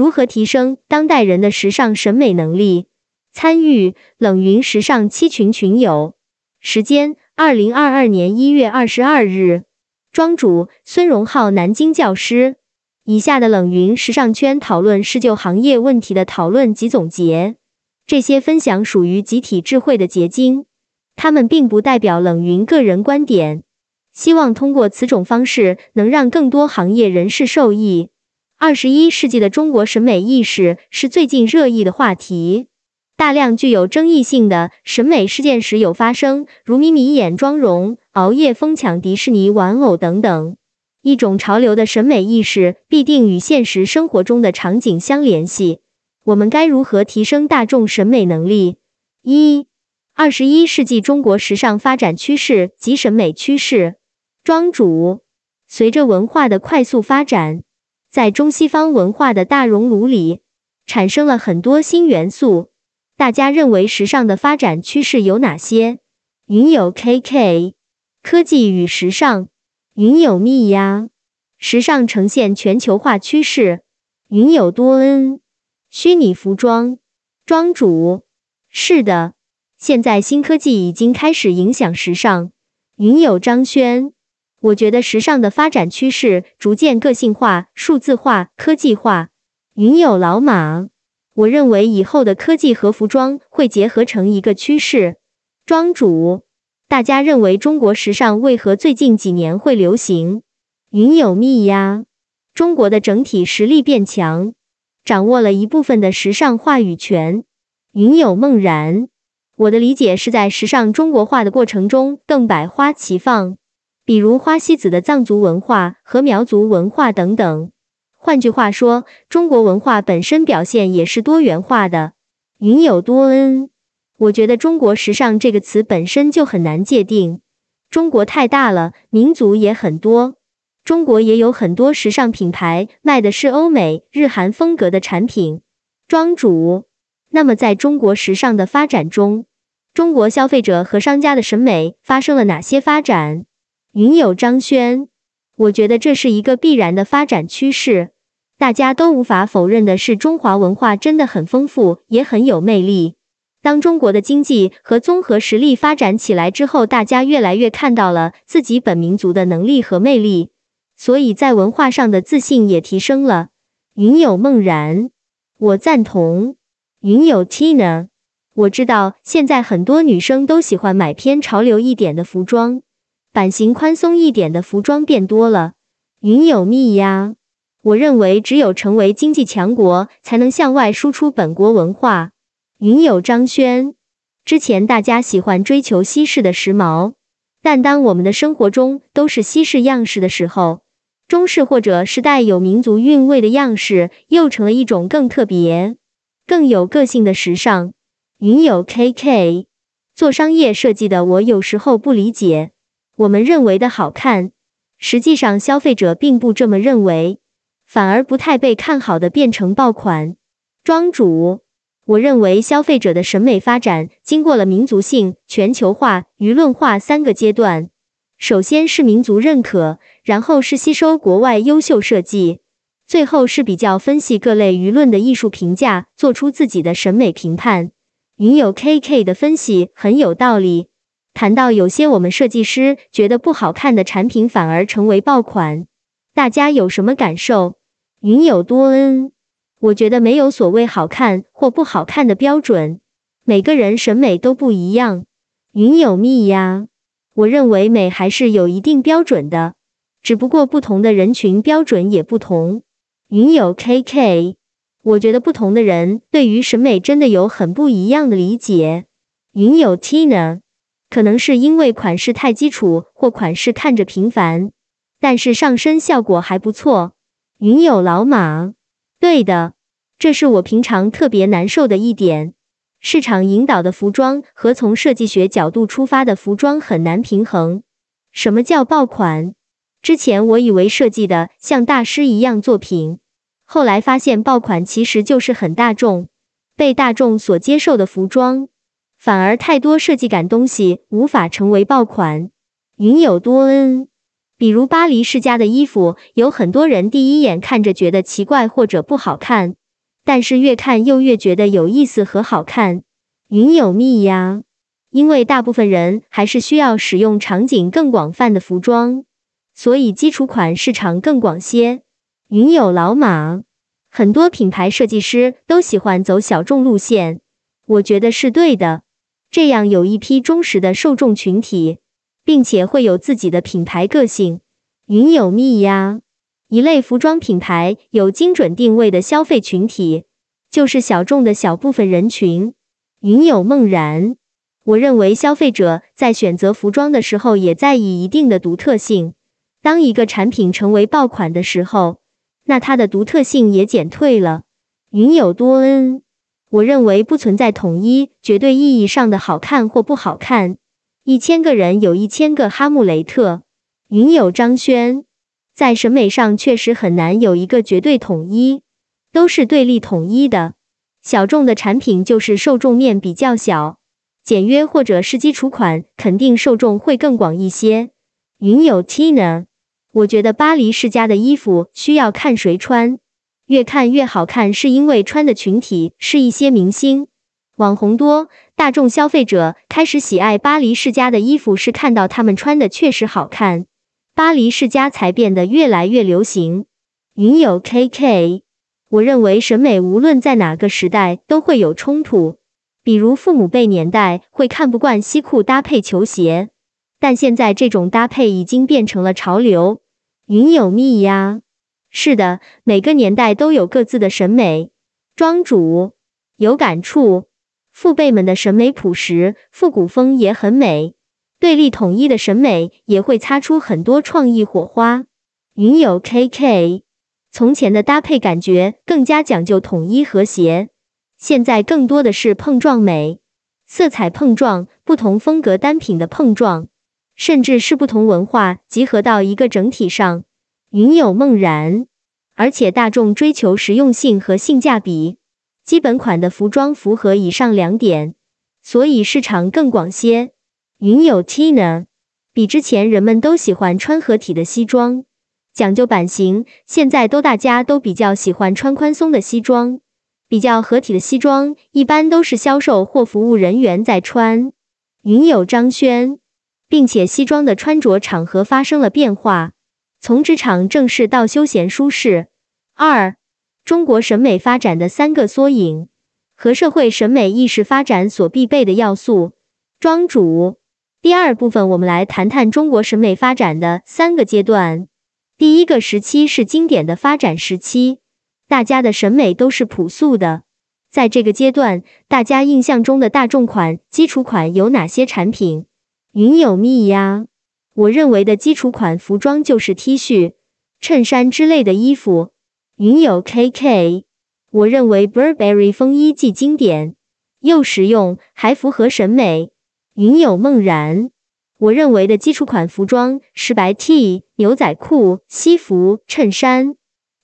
如何提升当代人的时尚审美能力？参与冷云时尚七群群友，时间二零二二年一月二十二日，庄主孙荣浩，南京教师。以下的冷云时尚圈讨论是就行业问题的讨论及总结，这些分享属于集体智慧的结晶，他们并不代表冷云个人观点。希望通过此种方式，能让更多行业人士受益。二十一世纪的中国审美意识是最近热议的话题，大量具有争议性的审美事件时有发生，如眯眯眼妆容、熬夜疯抢迪士尼玩偶等等。一种潮流的审美意识必定与现实生活中的场景相联系。我们该如何提升大众审美能力？一、二十一世纪中国时尚发展趋势及审美趋势。庄主，随着文化的快速发展，在中西方文化的大熔炉里，产生了很多新元素。大家认为时尚的发展趋势有哪些？云友 KK，科技与时尚。云有密呀，时尚呈现全球化趋势。云有多恩，虚拟服装庄主是的，现在新科技已经开始影响时尚。云有张轩，我觉得时尚的发展趋势逐渐个性化、数字化、科技化。云有老马，我认为以后的科技和服装会结合成一个趋势。庄主。大家认为中国时尚为何最近几年会流行？云有密呀，中国的整体实力变强，掌握了一部分的时尚话语权。云有梦然，我的理解是在时尚中国化的过程中更百花齐放，比如花西子的藏族文化和苗族文化等等。换句话说，中国文化本身表现也是多元化的。云有多恩。我觉得“中国时尚”这个词本身就很难界定。中国太大了，民族也很多。中国也有很多时尚品牌，卖的是欧美、日韩风格的产品。庄主，那么在中国时尚的发展中，中国消费者和商家的审美发生了哪些发展？云友张轩，我觉得这是一个必然的发展趋势。大家都无法否认的是，中华文化真的很丰富，也很有魅力。当中国的经济和综合实力发展起来之后，大家越来越看到了自己本民族的能力和魅力，所以在文化上的自信也提升了。云有梦然，我赞同。云有 Tina，我知道现在很多女生都喜欢买偏潮流一点的服装，版型宽松一点的服装变多了。云有蜜呀，我认为只有成为经济强国，才能向外输出本国文化。云友张轩，之前大家喜欢追求西式的时髦，但当我们的生活中都是西式样式的时候，中式或者是带有民族韵味的样式，又成了一种更特别、更有个性的时尚。云友 KK，做商业设计的我有时候不理解，我们认为的好看，实际上消费者并不这么认为，反而不太被看好的变成爆款。庄主。我认为消费者的审美发展经过了民族性、全球化、舆论化三个阶段。首先是民族认可，然后是吸收国外优秀设计，最后是比较分析各类舆论的艺术评价，做出自己的审美评判。云友 KK 的分析很有道理，谈到有些我们设计师觉得不好看的产品反而成为爆款，大家有什么感受？云友多恩。我觉得没有所谓好看或不好看的标准，每个人审美都不一样。云有蜜呀，我认为美还是有一定标准的，只不过不同的人群标准也不同。云有 KK，我觉得不同的人对于审美真的有很不一样的理解。云有 Tina，可能是因为款式太基础或款式看着平凡，但是上身效果还不错。云有老马。对的，这是我平常特别难受的一点。市场引导的服装和从设计学角度出发的服装很难平衡。什么叫爆款？之前我以为设计的像大师一样作品，后来发现爆款其实就是很大众、被大众所接受的服装，反而太多设计感东西无法成为爆款。云有多恩。比如巴黎世家的衣服，有很多人第一眼看着觉得奇怪或者不好看，但是越看又越觉得有意思和好看。云有蜜呀，因为大部分人还是需要使用场景更广泛的服装，所以基础款市场更广些。云有老马，很多品牌设计师都喜欢走小众路线，我觉得是对的。这样有一批忠实的受众群体，并且会有自己的品牌个性。云有蜜呀，一类服装品牌有精准定位的消费群体，就是小众的小部分人群。云有梦然，我认为消费者在选择服装的时候，也在意一定的独特性。当一个产品成为爆款的时候，那它的独特性也减退了。云有多恩。我认为不存在统一、绝对意义上的好看或不好看。一千个人有一千个哈姆雷特。云有张轩，在审美上确实很难有一个绝对统一，都是对立统一的。小众的产品就是受众面比较小，简约或者是基础款，肯定受众会更广一些。云有 Tina，我觉得巴黎世家的衣服需要看谁穿。越看越好看，是因为穿的群体是一些明星、网红多，大众消费者开始喜爱巴黎世家的衣服，是看到他们穿的确实好看，巴黎世家才变得越来越流行。云有 KK，我认为审美无论在哪个时代都会有冲突，比如父母辈年代会看不惯西裤搭配球鞋，但现在这种搭配已经变成了潮流。云有蜜呀。是的，每个年代都有各自的审美。庄主有感触，父辈们的审美朴实，复古风也很美。对立统一的审美也会擦出很多创意火花。云有 KK，从前的搭配感觉更加讲究统一和谐，现在更多的是碰撞美，色彩碰撞，不同风格单品的碰撞，甚至是不同文化集合到一个整体上。云有梦然，而且大众追求实用性和性价比，基本款的服装符合以上两点，所以市场更广些。云有 Tina，比之前人们都喜欢穿合体的西装，讲究版型，现在都大家都比较喜欢穿宽松的西装，比较合体的西装一般都是销售或服务人员在穿。云有张轩，并且西装的穿着场合发生了变化。从职场正式到休闲舒适。二、中国审美发展的三个缩影和社会审美意识发展所必备的要素。庄主，第二部分我们来谈谈中国审美发展的三个阶段。第一个时期是经典的发展时期，大家的审美都是朴素的。在这个阶段，大家印象中的大众款、基础款有哪些产品？云有蜜呀。我认为的基础款服装就是 T 恤、衬衫之类的衣服。云有 KK，我认为 Burberry 风衣既经典又实用，还符合审美。云有梦然，我认为的基础款服装是白 T、牛仔裤、西服、衬衫。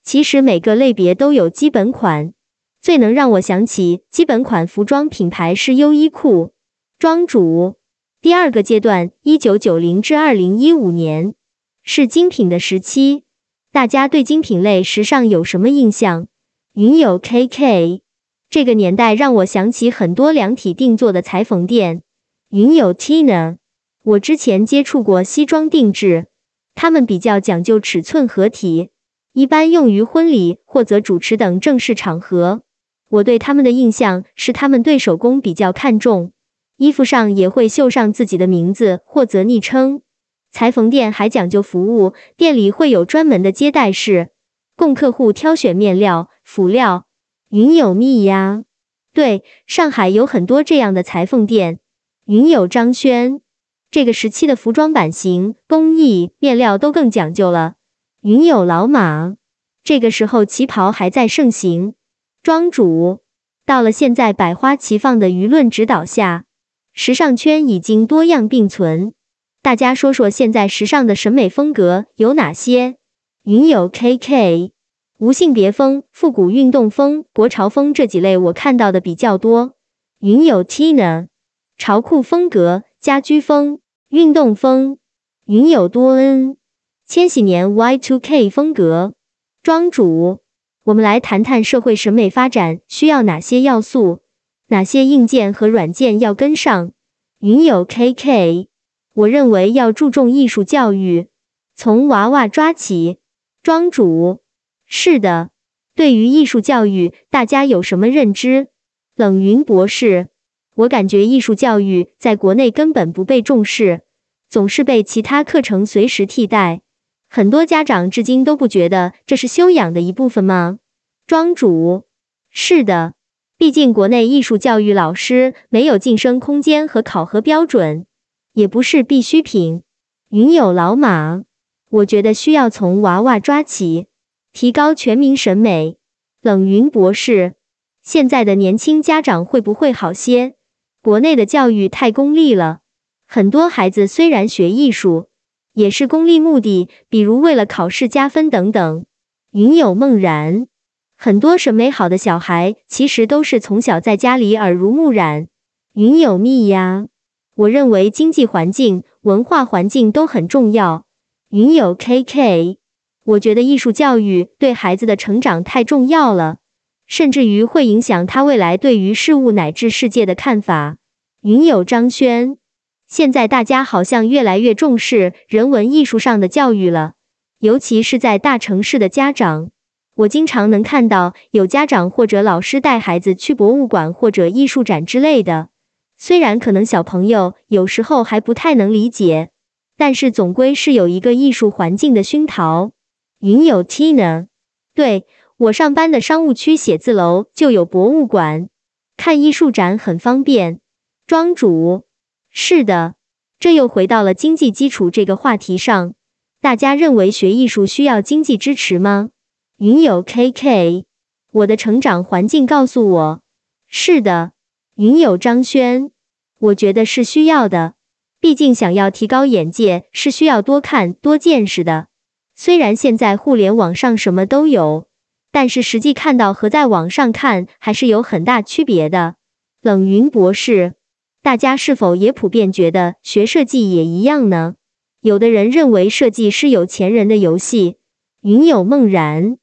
其实每个类别都有基本款，最能让我想起基本款服装品牌是优衣库。庄主。第二个阶段，一九九零至二零一五年，是精品的时期。大家对精品类时尚有什么印象？云有 KK，这个年代让我想起很多量体定做的裁缝店。云有 Tina，我之前接触过西装定制，他们比较讲究尺寸合体，一般用于婚礼或者主持等正式场合。我对他们的印象是，他们对手工比较看重。衣服上也会绣上自己的名字或者昵称。裁缝店还讲究服务，店里会有专门的接待室，供客户挑选面料、辅料。云有蜜呀，对，上海有很多这样的裁缝店。云有张轩，这个时期的服装版型、工艺、面料都更讲究了。云有老马，这个时候旗袍还在盛行。庄主，到了现在百花齐放的舆论指导下。时尚圈已经多样并存，大家说说现在时尚的审美风格有哪些？云有 KK，无性别风、复古运动风、国潮风这几类我看到的比较多。云有 Tina，潮酷风格、家居风、运动风。云有多恩，千禧年 Y2K 风格。庄主，我们来谈谈社会审美发展需要哪些要素，哪些硬件和软件要跟上。云友 KK，我认为要注重艺术教育，从娃娃抓起。庄主，是的。对于艺术教育，大家有什么认知？冷云博士，我感觉艺术教育在国内根本不被重视，总是被其他课程随时替代。很多家长至今都不觉得这是修养的一部分吗？庄主，是的，毕竟国内艺术教育老师没有晋升空间和考核标准，也不是必需品。云有老马，我觉得需要从娃娃抓起。提高全民审美，冷云博士，现在的年轻家长会不会好些？国内的教育太功利了，很多孩子虽然学艺术，也是功利目的，比如为了考试加分等等。云有梦然，很多审美好的小孩其实都是从小在家里耳濡目染。云有蜜呀，我认为经济环境、文化环境都很重要。云有 KK。我觉得艺术教育对孩子的成长太重要了，甚至于会影响他未来对于事物乃至世界的看法。云友张轩，现在大家好像越来越重视人文艺术上的教育了，尤其是在大城市的家长，我经常能看到有家长或者老师带孩子去博物馆或者艺术展之类的。虽然可能小朋友有时候还不太能理解，但是总归是有一个艺术环境的熏陶。云有 Tina，对我上班的商务区写字楼就有博物馆，看艺术展很方便。庄主，是的，这又回到了经济基础这个话题上。大家认为学艺术需要经济支持吗？云有 KK，我的成长环境告诉我，是的。云有张轩，我觉得是需要的，毕竟想要提高眼界，是需要多看多见识的。虽然现在互联网上什么都有，但是实际看到和在网上看还是有很大区别的。冷云博士，大家是否也普遍觉得学设计也一样呢？有的人认为设计是有钱人的游戏。云有梦然，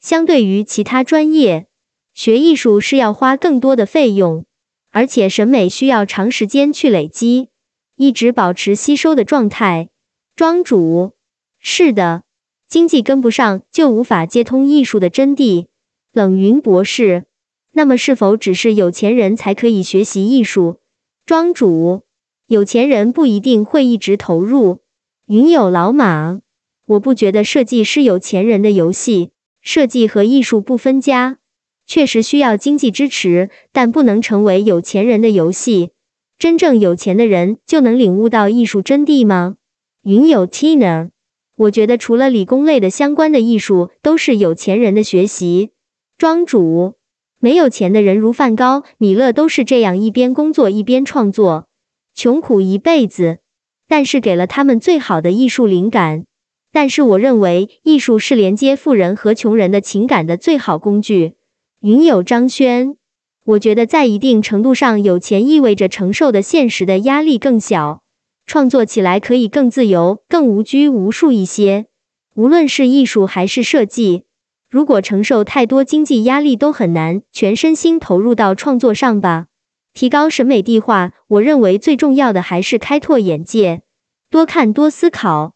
相对于其他专业，学艺术是要花更多的费用，而且审美需要长时间去累积，一直保持吸收的状态。庄主，是的。经济跟不上，就无法接通艺术的真谛。冷云博士，那么是否只是有钱人才可以学习艺术？庄主，有钱人不一定会一直投入。云有老马，我不觉得设计是有钱人的游戏，设计和艺术不分家，确实需要经济支持，但不能成为有钱人的游戏。真正有钱的人就能领悟到艺术真谛吗？云有 Tina。我觉得除了理工类的相关的艺术，都是有钱人的学习。庄主，没有钱的人如梵高、米勒都是这样一边工作一边创作，穷苦一辈子，但是给了他们最好的艺术灵感。但是我认为艺术是连接富人和穷人的情感的最好工具。云友张轩，我觉得在一定程度上，有钱意味着承受的现实的压力更小。创作起来可以更自由、更无拘无束一些。无论是艺术还是设计，如果承受太多经济压力，都很难全身心投入到创作上吧。提高审美地化，我认为最重要的还是开拓眼界，多看多思考。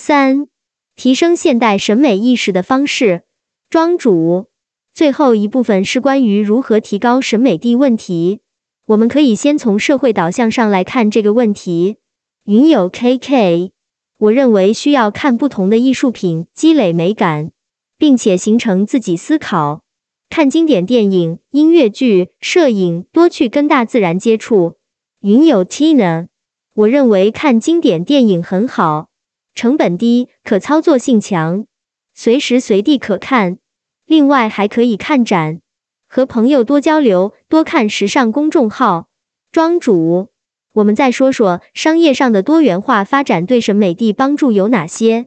三、提升现代审美意识的方式。庄主，最后一部分是关于如何提高审美地问题。我们可以先从社会导向上来看这个问题。云友 KK，我认为需要看不同的艺术品，积累美感，并且形成自己思考。看经典电影、音乐剧、摄影，多去跟大自然接触。云友 Tina，我认为看经典电影很好，成本低，可操作性强，随时随地可看。另外还可以看展，和朋友多交流，多看时尚公众号。庄主。我们再说说商业上的多元化发展对审美地帮助有哪些？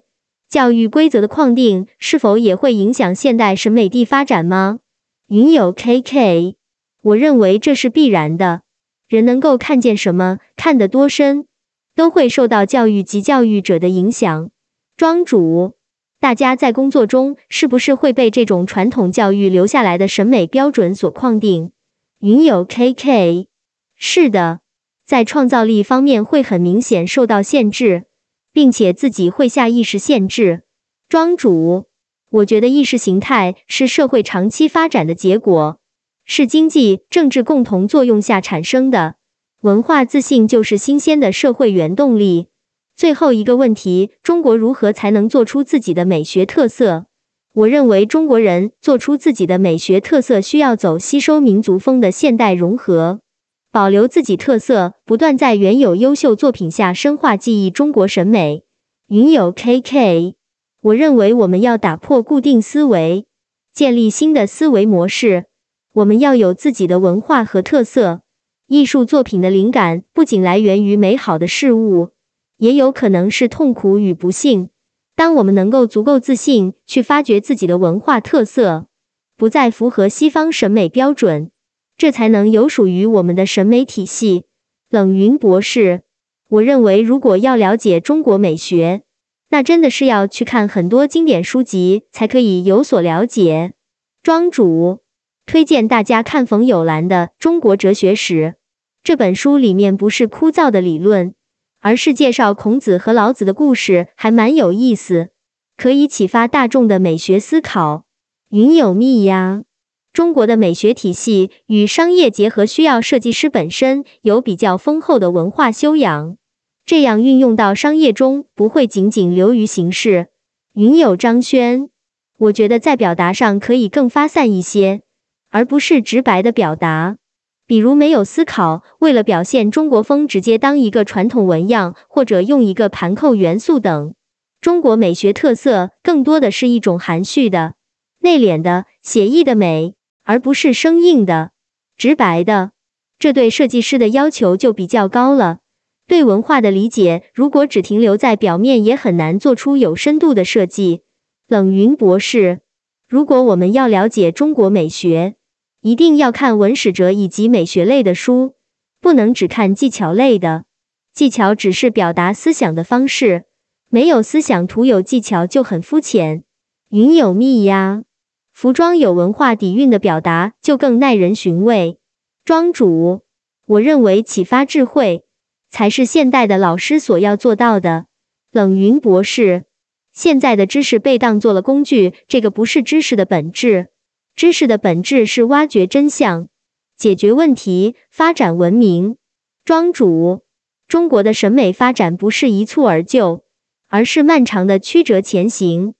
教育规则的框定是否也会影响现代审美地发展吗？云友 KK，我认为这是必然的。人能够看见什么，看得多深，都会受到教育及教育者的影响。庄主，大家在工作中是不是会被这种传统教育留下来的审美标准所框定？云友 KK，是的，在创造力方面会很明显受到限制，并且自己会下意识限制。庄主，我觉得意识形态是社会长期发展的结果，是经济、政治共同作用下产生的。文化自信就是新鲜的社会原动力。最后一个问题：中国如何才能做出自己的美学特色？我认为中国人做出自己的美学特色，需要走吸收民族风的现代融合，保留自己特色，不断在原有优秀作品下深化记忆中国审美。云友 KK，我认为我们要打破固定思维，建立新的思维模式。我们要有自己的文化和特色。艺术作品的灵感不仅来源于美好的事物。也有可能是痛苦与不幸。当我们能够足够自信去发掘自己的文化特色，不再符合西方审美标准，这才能有属于我们的审美体系。冷云博士，我认为如果要了解中国美学，那真的是要去看很多经典书籍才可以有所了解。庄主推荐大家看冯友兰的《中国哲学史》这本书，里面不是枯燥的理论。而是介绍孔子和老子的故事，还蛮有意思，可以启发大众的美学思考。云有密呀，中国的美学体系与商业结合，需要设计师本身有比较丰厚的文化修养，这样运用到商业中不会仅仅流于形式。云有张轩，我觉得在表达上可以更发散一些，而不是直白的表达。比如没有思考，为了表现中国风，直接当一个传统纹样，或者用一个盘扣元素等。中国美学特色更多的是一种含蓄的、内敛的、写意的美，而不是生硬的、直白的。这对设计师的要求就比较高了。对文化的理解，如果只停留在表面，也很难做出有深度的设计。冷云博士，如果我们要了解中国美学，一定要看文史哲以及美学类的书，不能只看技巧类的。技巧只是表达思想的方式，没有思想，徒有技巧就很肤浅。云有密呀，服装有文化底蕴的表达就更耐人寻味。庄主，我认为启发智慧才是现代的老师所要做到的。冷云博士，现在的知识被当做了工具，这个不是知识的本质。知识的本质是挖掘真相、解决问题、发展文明。庄主，中国的审美发展不是一蹴而就，而是漫长的曲折前行。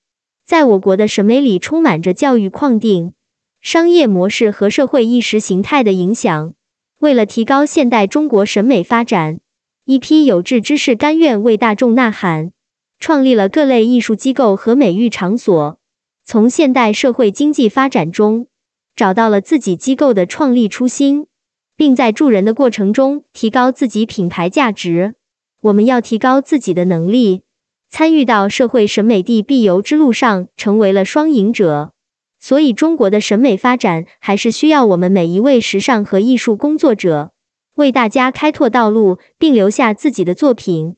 在我国的审美里，充满着教育框定、商业模式和社会意识形态的影响。为了提高现代中国审美发展，一批有志之士甘愿为大众呐喊，创立了各类艺术机构和美育场所。从现代社会经济发展中找到了自己机构的创立初心，并在助人的过程中提高自己品牌价值。我们要提高自己的能力，参与到社会审美地必游之路上，成为了双赢者。所以，中国的审美发展还是需要我们每一位时尚和艺术工作者为大家开拓道路，并留下自己的作品。